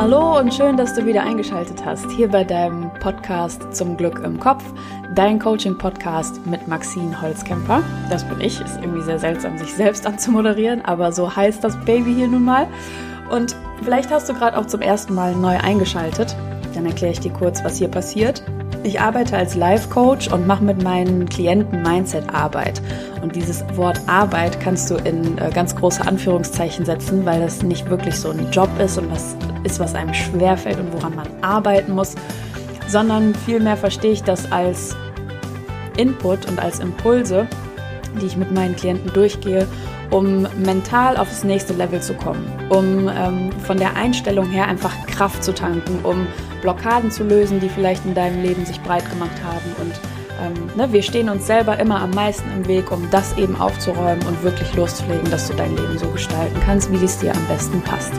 Hallo und schön, dass du wieder eingeschaltet hast hier bei deinem Podcast Zum Glück im Kopf, dein Coaching-Podcast mit Maxine Holzkemper. Das bin ich. Ist irgendwie sehr seltsam, sich selbst anzumoderieren, aber so heißt das Baby hier nun mal. Und vielleicht hast du gerade auch zum ersten Mal neu eingeschaltet. Dann erkläre ich dir kurz, was hier passiert. Ich arbeite als Life-Coach und mache mit meinen Klienten Mindset-Arbeit. Und dieses Wort Arbeit kannst du in äh, ganz große Anführungszeichen setzen, weil das nicht wirklich so ein Job ist und was ist, was einem schwerfällt und woran man arbeiten muss, sondern vielmehr verstehe ich das als Input und als Impulse, die ich mit meinen Klienten durchgehe, um mental aufs nächste Level zu kommen, um ähm, von der Einstellung her einfach Kraft zu tanken, um Blockaden zu lösen, die vielleicht in deinem Leben sich breit gemacht haben. Und ähm, ne, wir stehen uns selber immer am meisten im Weg, um das eben aufzuräumen und wirklich loszulegen, dass du dein Leben so gestalten kannst, wie es dir am besten passt.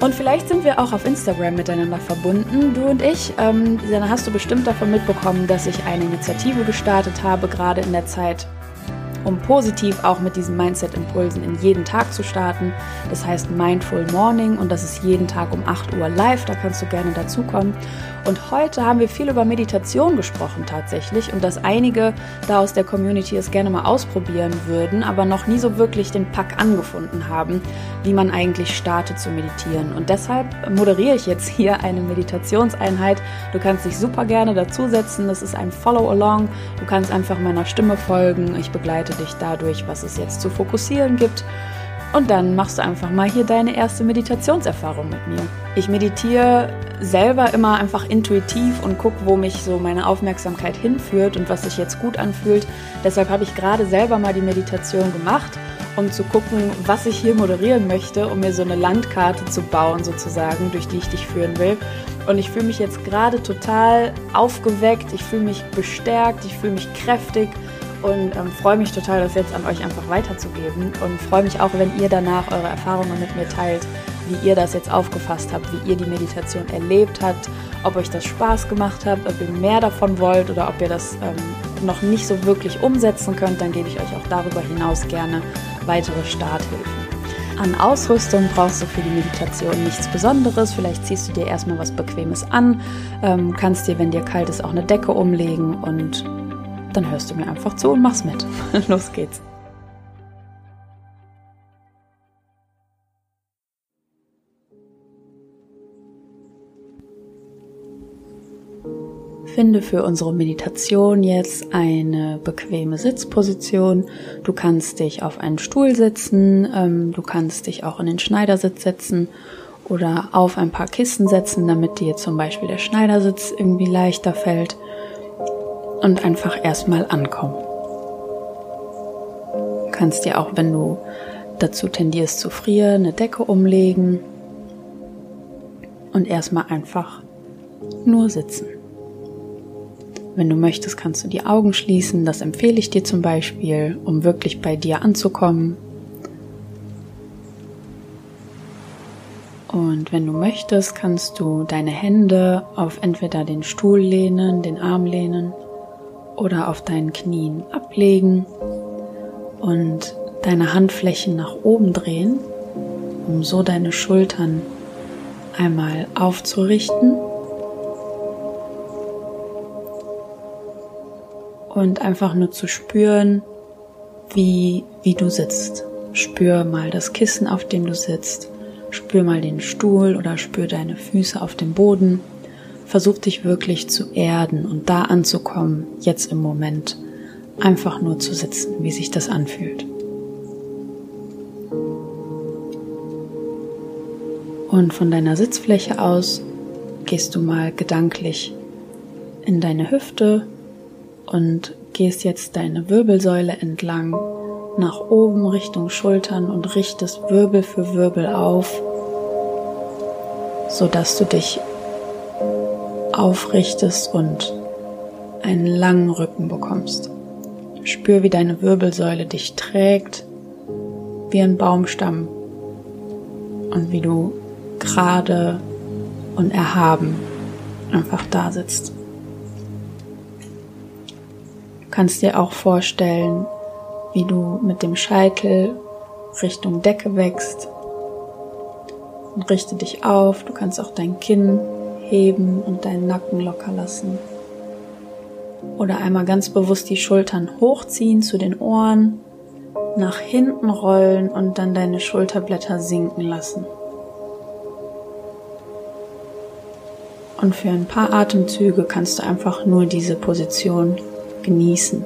Und vielleicht sind wir auch auf Instagram miteinander verbunden, du und ich. Ähm, dann hast du bestimmt davon mitbekommen, dass ich eine Initiative gestartet habe, gerade in der Zeit um positiv auch mit diesen Mindset-Impulsen in jeden Tag zu starten. Das heißt Mindful Morning und das ist jeden Tag um 8 Uhr live, da kannst du gerne dazukommen. Und heute haben wir viel über Meditation gesprochen tatsächlich und dass einige da aus der Community es gerne mal ausprobieren würden, aber noch nie so wirklich den Pack angefunden haben, wie man eigentlich startet zu meditieren. Und deshalb moderiere ich jetzt hier eine Meditationseinheit. Du kannst dich super gerne dazusetzen. Das ist ein Follow-along. Du kannst einfach meiner Stimme folgen. Ich begleite dich dadurch, was es jetzt zu fokussieren gibt. Und dann machst du einfach mal hier deine erste Meditationserfahrung mit mir. Ich meditiere selber immer einfach intuitiv und gucke, wo mich so meine Aufmerksamkeit hinführt und was sich jetzt gut anfühlt. Deshalb habe ich gerade selber mal die Meditation gemacht, um zu gucken, was ich hier moderieren möchte, um mir so eine Landkarte zu bauen sozusagen, durch die ich dich führen will. Und ich fühle mich jetzt gerade total aufgeweckt, ich fühle mich bestärkt, ich fühle mich kräftig und ähm, freue mich total, das jetzt an euch einfach weiterzugeben und freue mich auch, wenn ihr danach eure Erfahrungen mit mir teilt, wie ihr das jetzt aufgefasst habt, wie ihr die Meditation erlebt habt, ob euch das Spaß gemacht hat, ob ihr mehr davon wollt oder ob ihr das ähm, noch nicht so wirklich umsetzen könnt, dann gebe ich euch auch darüber hinaus gerne weitere Starthilfen. An Ausrüstung brauchst du für die Meditation nichts Besonderes. Vielleicht ziehst du dir erstmal was Bequemes an, ähm, kannst dir, wenn dir kalt ist, auch eine Decke umlegen und dann hörst du mir einfach zu und mach's mit. Los geht's. Finde für unsere Meditation jetzt eine bequeme Sitzposition. Du kannst dich auf einen Stuhl setzen, ähm, du kannst dich auch in den Schneidersitz setzen oder auf ein paar Kissen setzen, damit dir zum Beispiel der Schneidersitz irgendwie leichter fällt und einfach erstmal ankommen. Du kannst dir auch, wenn du dazu tendierst zu frieren, eine Decke umlegen und erstmal einfach nur sitzen. Wenn du möchtest, kannst du die Augen schließen. Das empfehle ich dir zum Beispiel, um wirklich bei dir anzukommen. Und wenn du möchtest, kannst du deine Hände auf entweder den Stuhl lehnen, den Arm lehnen oder auf deinen Knien ablegen und deine Handflächen nach oben drehen, um so deine Schultern einmal aufzurichten und einfach nur zu spüren, wie, wie du sitzt. Spür mal das Kissen, auf dem du sitzt. Spür mal den Stuhl oder spür deine Füße auf dem Boden. Versuch dich wirklich zu erden und da anzukommen, jetzt im Moment. Einfach nur zu sitzen, wie sich das anfühlt. Und von deiner Sitzfläche aus gehst du mal gedanklich in deine Hüfte und gehst jetzt deine Wirbelsäule entlang nach oben Richtung Schultern und richtest Wirbel für Wirbel auf, so dass du dich aufrichtest und einen langen Rücken bekommst. Spür, wie deine Wirbelsäule dich trägt, wie ein Baumstamm und wie du gerade und erhaben einfach da sitzt. Du kannst dir auch vorstellen, wie du mit dem Scheitel Richtung Decke wächst Und richte dich auf. Du kannst auch dein Kinn heben und deinen Nacken locker lassen. Oder einmal ganz bewusst die Schultern hochziehen zu den Ohren, nach hinten rollen und dann deine Schulterblätter sinken lassen. Und für ein paar Atemzüge kannst du einfach nur diese Position genießen.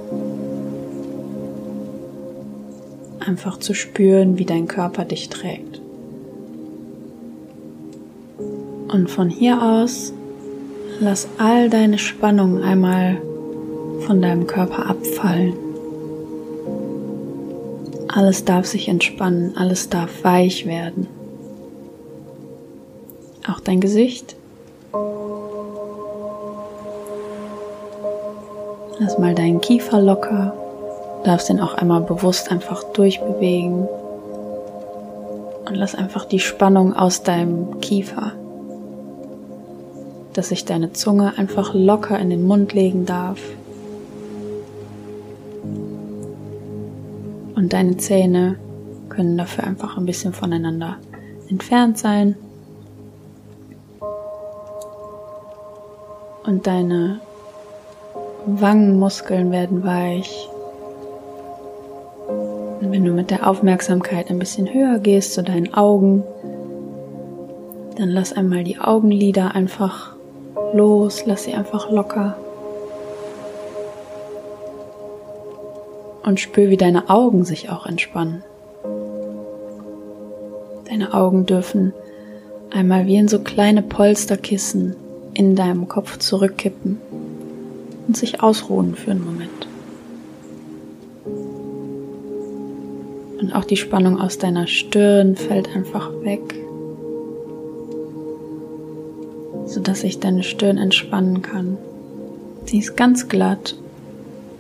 Einfach zu spüren, wie dein Körper dich trägt. Und von hier aus lass all deine Spannung einmal von deinem Körper abfallen. Alles darf sich entspannen, alles darf weich werden. Auch dein Gesicht. Lass mal deinen Kiefer locker. Du darfst ihn auch einmal bewusst einfach durchbewegen. Und lass einfach die Spannung aus deinem Kiefer. Dass sich deine Zunge einfach locker in den Mund legen darf. Und deine Zähne können dafür einfach ein bisschen voneinander entfernt sein. Und deine Wangenmuskeln werden weich. Und wenn du mit der Aufmerksamkeit ein bisschen höher gehst zu deinen Augen, dann lass einmal die Augenlider einfach los, lass sie einfach locker. Und spür, wie deine Augen sich auch entspannen. Deine Augen dürfen einmal wie in so kleine Polsterkissen in deinem Kopf zurückkippen und sich ausruhen für einen Moment. Und auch die Spannung aus deiner Stirn fällt einfach weg, sodass sich deine Stirn entspannen kann. Sie ist ganz glatt,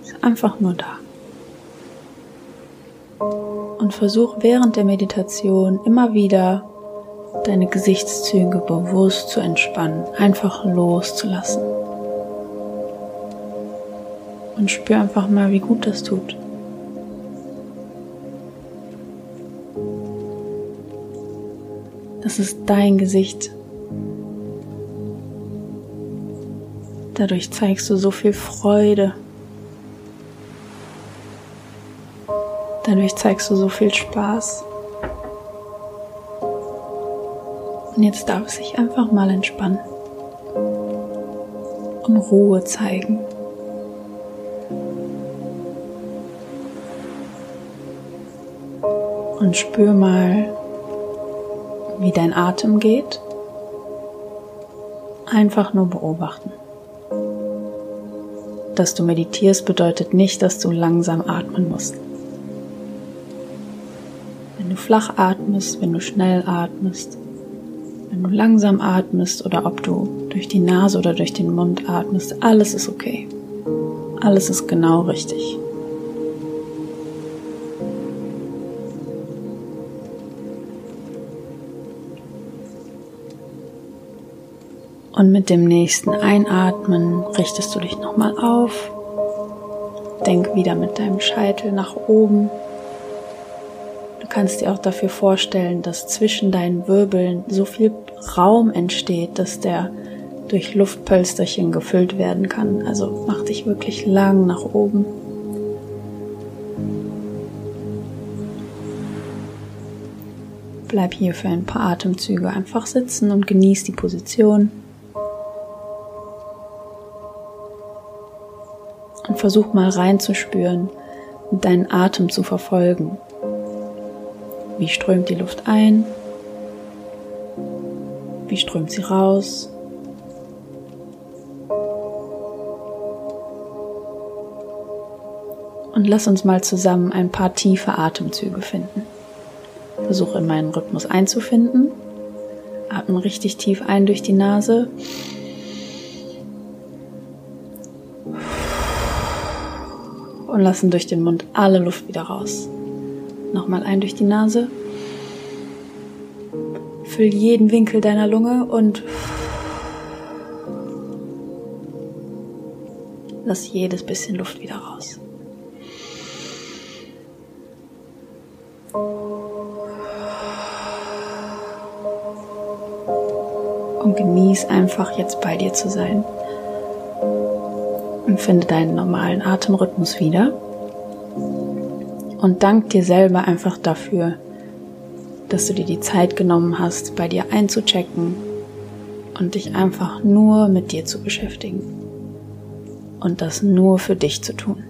ist einfach nur da. Und versuch während der Meditation immer wieder deine Gesichtszüge bewusst zu entspannen, einfach loszulassen. Und spür einfach mal, wie gut das tut. Das ist dein Gesicht. Dadurch zeigst du so viel Freude. Dadurch zeigst du so viel Spaß. Und jetzt darf es sich einfach mal entspannen und Ruhe zeigen. und spür mal, wie dein Atem geht. Einfach nur beobachten. Dass du meditierst bedeutet nicht, dass du langsam atmen musst. Wenn du flach atmest, wenn du schnell atmest, wenn du langsam atmest oder ob du durch die Nase oder durch den Mund atmest, alles ist okay. Alles ist genau richtig. Und mit dem nächsten Einatmen richtest du dich nochmal auf. Denk wieder mit deinem Scheitel nach oben. Du kannst dir auch dafür vorstellen, dass zwischen deinen Wirbeln so viel Raum entsteht, dass der durch Luftpölsterchen gefüllt werden kann. Also mach dich wirklich lang nach oben. Bleib hier für ein paar Atemzüge einfach sitzen und genieß die Position. Versuch mal reinzuspüren und deinen Atem zu verfolgen. Wie strömt die Luft ein? Wie strömt sie raus? Und lass uns mal zusammen ein paar tiefe Atemzüge finden. Versuche in meinen Rhythmus einzufinden. Atme richtig tief ein durch die Nase. Und lassen durch den Mund alle Luft wieder raus. Nochmal ein durch die Nase. Füll jeden Winkel deiner Lunge und lass jedes bisschen Luft wieder raus. und genieß einfach jetzt bei dir zu sein. Und finde deinen normalen Atemrhythmus wieder. Und dank dir selber einfach dafür, dass du dir die Zeit genommen hast, bei dir einzuchecken und dich einfach nur mit dir zu beschäftigen. Und das nur für dich zu tun.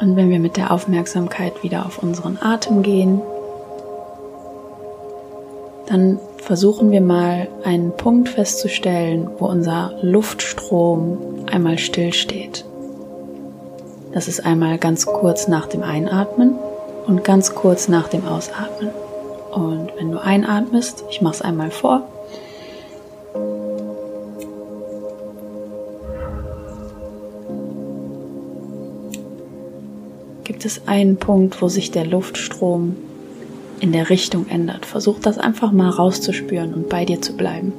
Und wenn wir mit der Aufmerksamkeit wieder auf unseren Atem gehen, dann versuchen wir mal einen Punkt festzustellen, wo unser Luftstrom einmal stillsteht. Das ist einmal ganz kurz nach dem Einatmen und ganz kurz nach dem Ausatmen. Und wenn du einatmest, ich mache es einmal vor. Gibt es einen Punkt, wo sich der Luftstrom in der Richtung ändert? Versuch das einfach mal rauszuspüren und bei dir zu bleiben.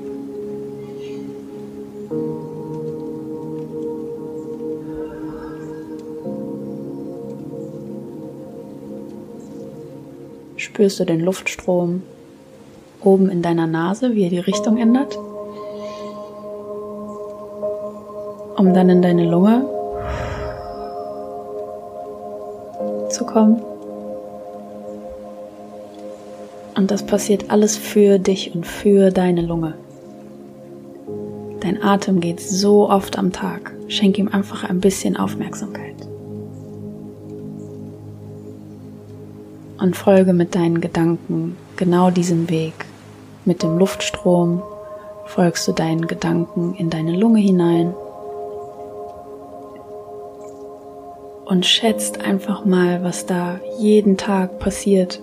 spürst du den Luftstrom oben in deiner Nase, wie er die Richtung ändert, um dann in deine Lunge zu kommen. Und das passiert alles für dich und für deine Lunge. Dein Atem geht so oft am Tag. Schenk ihm einfach ein bisschen Aufmerksamkeit. und folge mit deinen Gedanken genau diesem Weg. Mit dem Luftstrom folgst du deinen Gedanken in deine Lunge hinein und schätzt einfach mal, was da jeden Tag passiert,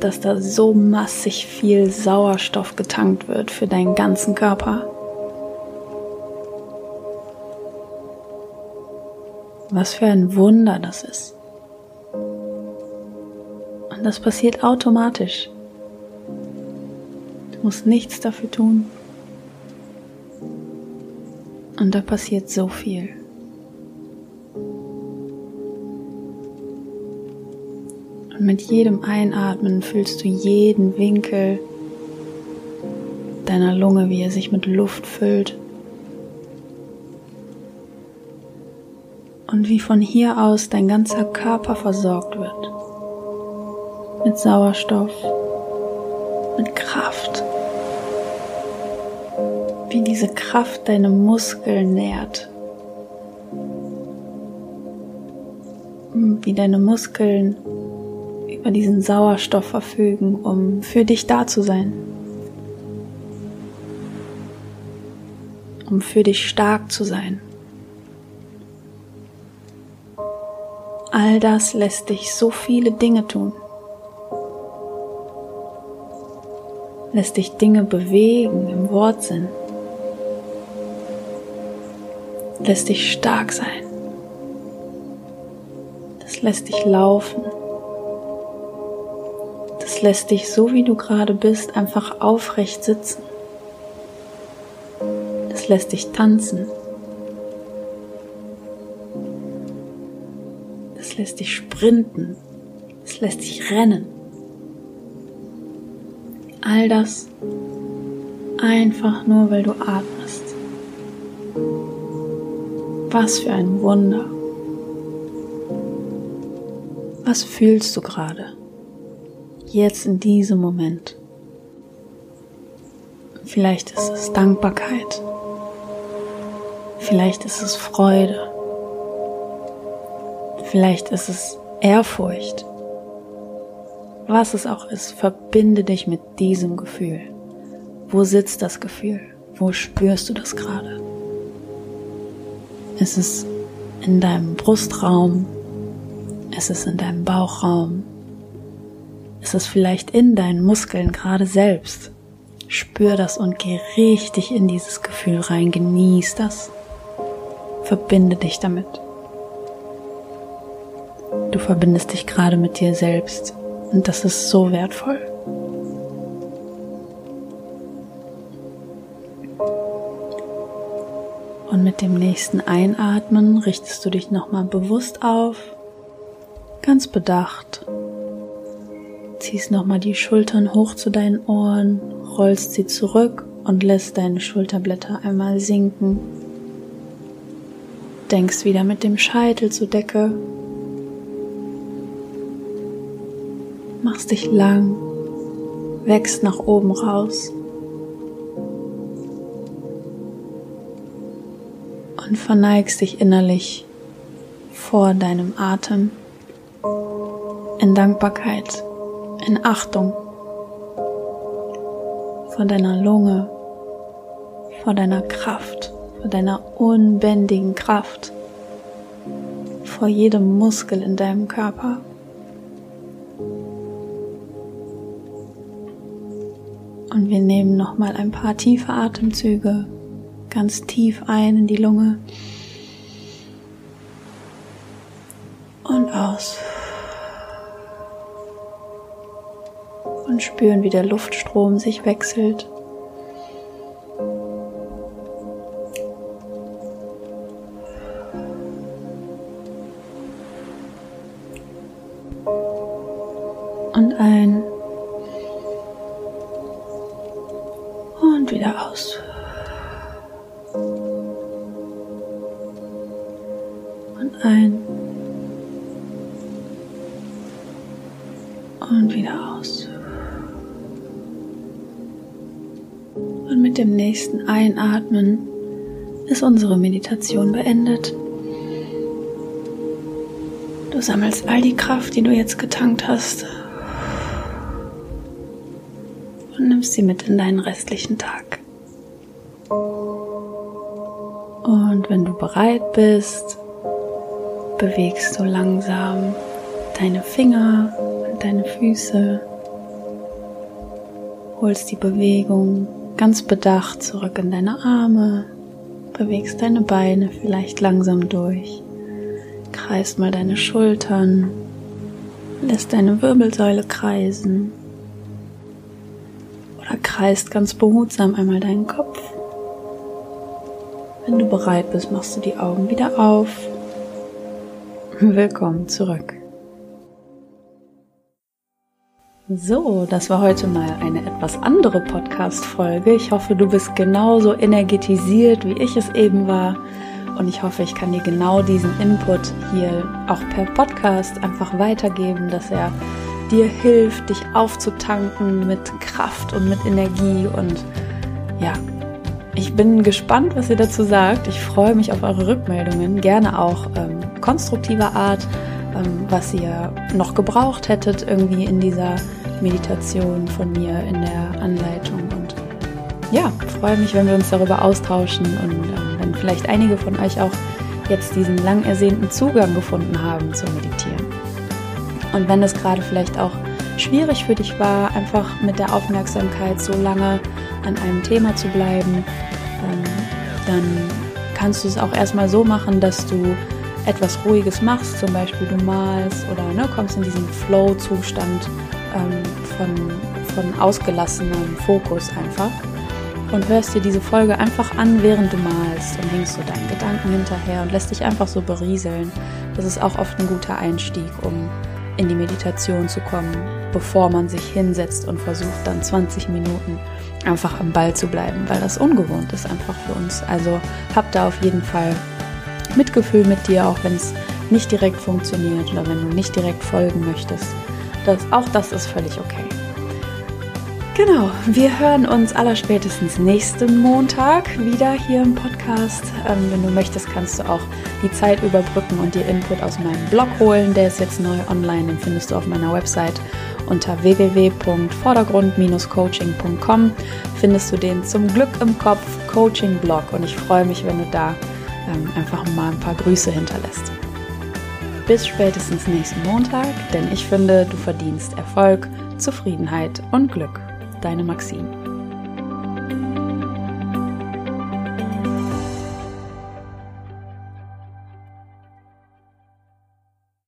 dass da so massig viel Sauerstoff getankt wird für deinen ganzen Körper. Was für ein Wunder das ist. Das passiert automatisch. Du musst nichts dafür tun. Und da passiert so viel. Und mit jedem Einatmen fühlst du jeden Winkel deiner Lunge, wie er sich mit Luft füllt. Und wie von hier aus dein ganzer Körper versorgt wird mit Sauerstoff, mit Kraft. Wie diese Kraft deine Muskeln nährt. Wie deine Muskeln über diesen Sauerstoff verfügen, um für dich da zu sein. Um für dich stark zu sein. All das lässt dich so viele Dinge tun. lässt dich Dinge bewegen im Wortsinn, lässt dich stark sein, das lässt dich laufen, lässt dich so wie du gerade bist einfach aufrecht sitzen, das lässt dich tanzen, das lässt dich sprinten, das lässt dich rennen. All das einfach nur, weil du atmest. Was für ein Wunder. Was fühlst du gerade? Jetzt in diesem Moment. Vielleicht ist es Dankbarkeit. Vielleicht ist es Freude. Vielleicht ist es Ehrfurcht was es auch ist, verbinde dich mit diesem Gefühl. Wo sitzt das Gefühl? Wo spürst du das gerade? Ist es in deinem Brustraum? Ist es in deinem Bauchraum? Ist es vielleicht in deinen Muskeln gerade selbst? Spür das und geh richtig in dieses Gefühl rein. Genieß das. Verbinde dich damit. Du verbindest dich gerade mit dir selbst. Und das ist so wertvoll. Und mit dem nächsten Einatmen richtest du dich nochmal bewusst auf, ganz bedacht. Ziehst nochmal die Schultern hoch zu deinen Ohren, rollst sie zurück und lässt deine Schulterblätter einmal sinken. Denkst wieder mit dem Scheitel zur Decke. Machst dich lang, wächst nach oben raus. Und verneigst dich innerlich vor deinem Atem in Dankbarkeit, in Achtung vor deiner Lunge, vor deiner Kraft, vor deiner unbändigen Kraft, vor jedem Muskel in deinem Körper. Und wir nehmen noch mal ein paar tiefe Atemzüge ganz tief ein in die Lunge und aus. Und spüren, wie der Luftstrom sich wechselt. Einatmen ist unsere Meditation beendet. Du sammelst all die Kraft, die du jetzt getankt hast und nimmst sie mit in deinen restlichen Tag. Und wenn du bereit bist, bewegst du langsam deine Finger und deine Füße, holst die Bewegung ganz bedacht zurück in deine Arme, bewegst deine Beine vielleicht langsam durch, kreist mal deine Schultern, lässt deine Wirbelsäule kreisen oder kreist ganz behutsam einmal deinen Kopf. Wenn du bereit bist, machst du die Augen wieder auf. Willkommen zurück. So, das war heute mal eine etwas andere Podcast-Folge. Ich hoffe, du bist genauso energetisiert, wie ich es eben war. Und ich hoffe, ich kann dir genau diesen Input hier auch per Podcast einfach weitergeben, dass er dir hilft, dich aufzutanken mit Kraft und mit Energie. Und ja, ich bin gespannt, was ihr dazu sagt. Ich freue mich auf eure Rückmeldungen, gerne auch ähm, konstruktiver Art was ihr noch gebraucht hättet irgendwie in dieser Meditation von mir in der Anleitung. Und ja, freue mich, wenn wir uns darüber austauschen und ähm, wenn vielleicht einige von euch auch jetzt diesen lang ersehnten Zugang gefunden haben zu meditieren. Und wenn es gerade vielleicht auch schwierig für dich war, einfach mit der Aufmerksamkeit so lange an einem Thema zu bleiben, ähm, dann kannst du es auch erstmal so machen, dass du etwas Ruhiges machst, zum Beispiel du malst oder ne, kommst in diesen Flow-Zustand ähm, von, von ausgelassenem Fokus einfach und hörst dir diese Folge einfach an, während du malst und hängst so deinen Gedanken hinterher und lässt dich einfach so berieseln. Das ist auch oft ein guter Einstieg, um in die Meditation zu kommen, bevor man sich hinsetzt und versucht dann 20 Minuten einfach am Ball zu bleiben, weil das ungewohnt ist einfach für uns. Also habt da auf jeden Fall Mitgefühl mit dir, auch wenn es nicht direkt funktioniert oder wenn du nicht direkt folgen möchtest. Das, auch das ist völlig okay. Genau, wir hören uns allerspätestens nächsten Montag wieder hier im Podcast. Ähm, wenn du möchtest, kannst du auch die Zeit überbrücken und dir Input aus meinem Blog holen. Der ist jetzt neu online, den findest du auf meiner Website unter www.vordergrund-coaching.com. Findest du den zum Glück im Kopf Coaching Blog und ich freue mich, wenn du da ähm, einfach mal ein paar Grüße hinterlässt. Bis spätestens nächsten Montag, denn ich finde, du verdienst Erfolg, Zufriedenheit und Glück. Deine Maxine.